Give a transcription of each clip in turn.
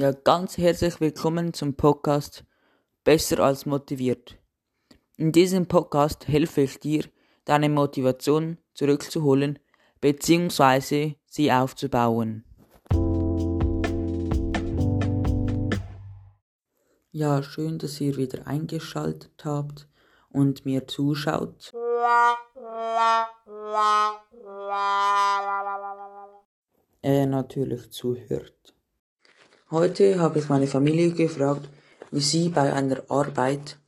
Ja, ganz herzlich willkommen zum Podcast Besser als motiviert. In diesem Podcast helfe ich dir, deine Motivation zurückzuholen bzw. sie aufzubauen. Ja, schön, dass ihr wieder eingeschaltet habt und mir zuschaut. Äh, natürlich zuhört. Heute habe ich meine Familie gefragt, wie sie bei einer Arbeit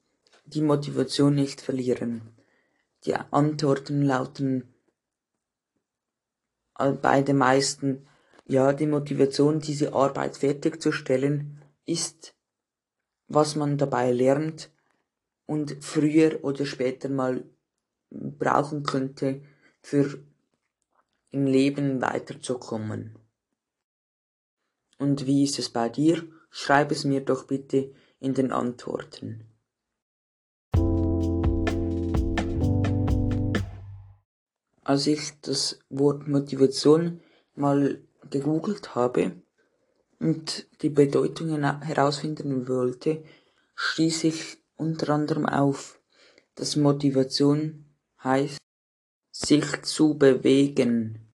die Motivation nicht verlieren. Die Antworten lauten bei den meisten, ja, die Motivation, diese Arbeit fertigzustellen, ist, was man dabei lernt und früher oder später mal brauchen könnte, für im Leben weiterzukommen. Und wie ist es bei dir? Schreib es mir doch bitte in den Antworten. Als ich das Wort Motivation mal gegoogelt habe und die Bedeutungen herausfinden wollte, stieß ich unter anderem auf, dass Motivation heißt, sich zu bewegen,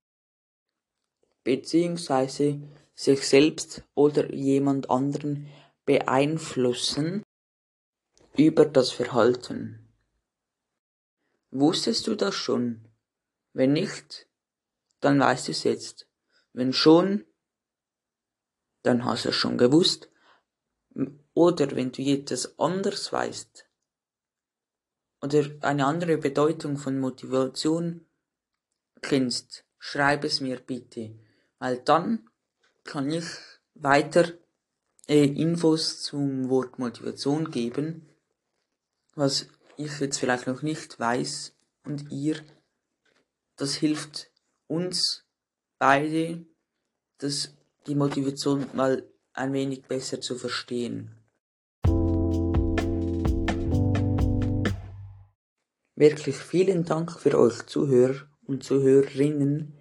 beziehungsweise sich selbst oder jemand anderen beeinflussen über das Verhalten. Wusstest du das schon? Wenn nicht, dann weißt du es jetzt. Wenn schon, dann hast du es schon gewusst. Oder wenn du etwas anders weißt, oder eine andere Bedeutung von Motivation kennst, schreib es mir bitte, weil dann kann ich weiter äh, Infos zum Wort Motivation geben, was ich jetzt vielleicht noch nicht weiß und ihr. Das hilft uns beide, das, die Motivation mal ein wenig besser zu verstehen. Wirklich vielen Dank für euch Zuhörer und Zuhörerinnen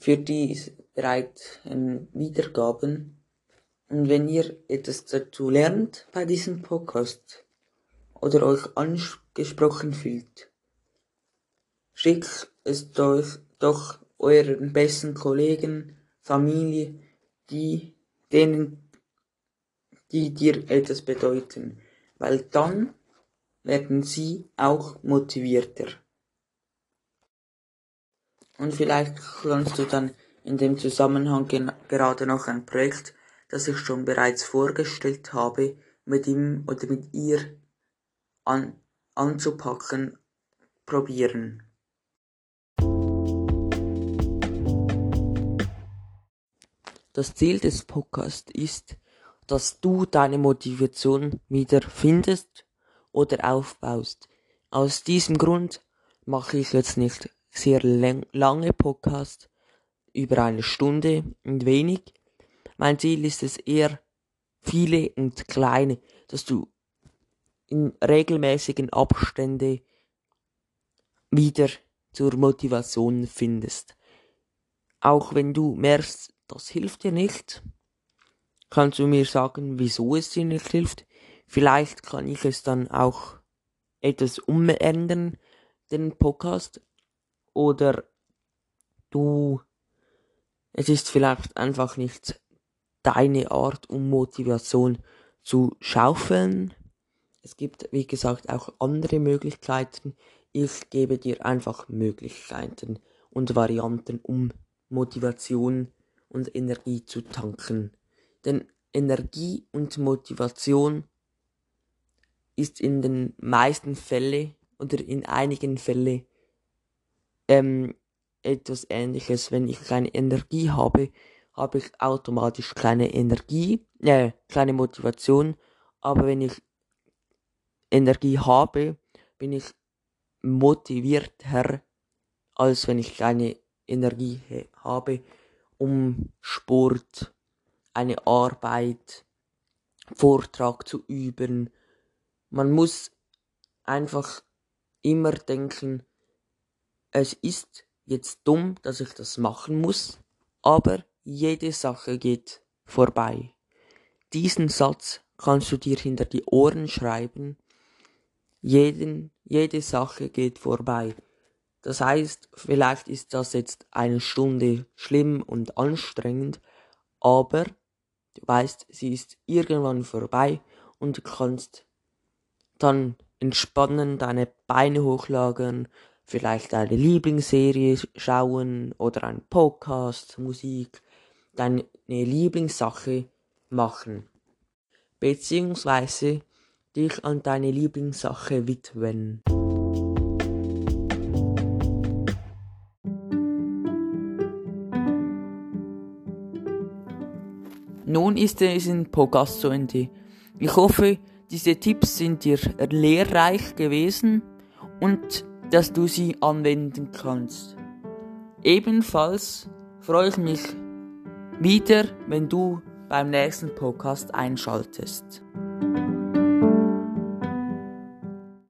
für die bereiten Wiedergaben. Und wenn ihr etwas dazu lernt bei diesem Podcast oder euch angesprochen fühlt, schickt es euch doch euren besten Kollegen, Familie, die, denen, die dir etwas bedeuten, weil dann werden sie auch motivierter. Und vielleicht kannst du dann in dem Zusammenhang gerade noch ein Projekt, das ich schon bereits vorgestellt habe, mit ihm oder mit ihr an, anzupacken, probieren. Das Ziel des Podcasts ist, dass du deine Motivation wieder findest oder aufbaust. Aus diesem Grund mache ich jetzt nicht sehr lange Podcast über eine Stunde und wenig. Mein Ziel ist es eher viele und kleine, dass du in regelmäßigen Abstände wieder zur Motivation findest. Auch wenn du merkst, das hilft dir nicht, kannst du mir sagen, wieso es dir nicht hilft. Vielleicht kann ich es dann auch etwas umändern, den Podcast, oder du, es ist vielleicht einfach nicht deine Art, um Motivation zu schaufeln. Es gibt, wie gesagt, auch andere Möglichkeiten. Ich gebe dir einfach Möglichkeiten und Varianten, um Motivation und Energie zu tanken. Denn Energie und Motivation ist in den meisten Fällen oder in einigen Fällen ähm, etwas ähnliches. Wenn ich keine Energie habe, habe ich automatisch keine Energie, äh, keine Motivation. Aber wenn ich Energie habe, bin ich motivierter, als wenn ich keine Energie habe, um Sport, eine Arbeit, Vortrag zu üben. Man muss einfach immer denken, es ist jetzt dumm, dass ich das machen muss, aber jede Sache geht vorbei. Diesen Satz kannst du dir hinter die Ohren schreiben. Jeden, jede Sache geht vorbei. Das heißt, vielleicht ist das jetzt eine Stunde schlimm und anstrengend, aber du weißt, sie ist irgendwann vorbei und du kannst dann entspannen, deine Beine hochlagern, vielleicht deine Lieblingsserie schauen oder einen Podcast, Musik, deine Lieblingssache machen. Beziehungsweise dich an deine Lieblingssache widmen. Nun ist es in Podcast zu Ende. Ich hoffe, diese Tipps sind dir lehrreich gewesen und dass du sie anwenden kannst. Ebenfalls freue ich mich wieder, wenn du beim nächsten Podcast einschaltest.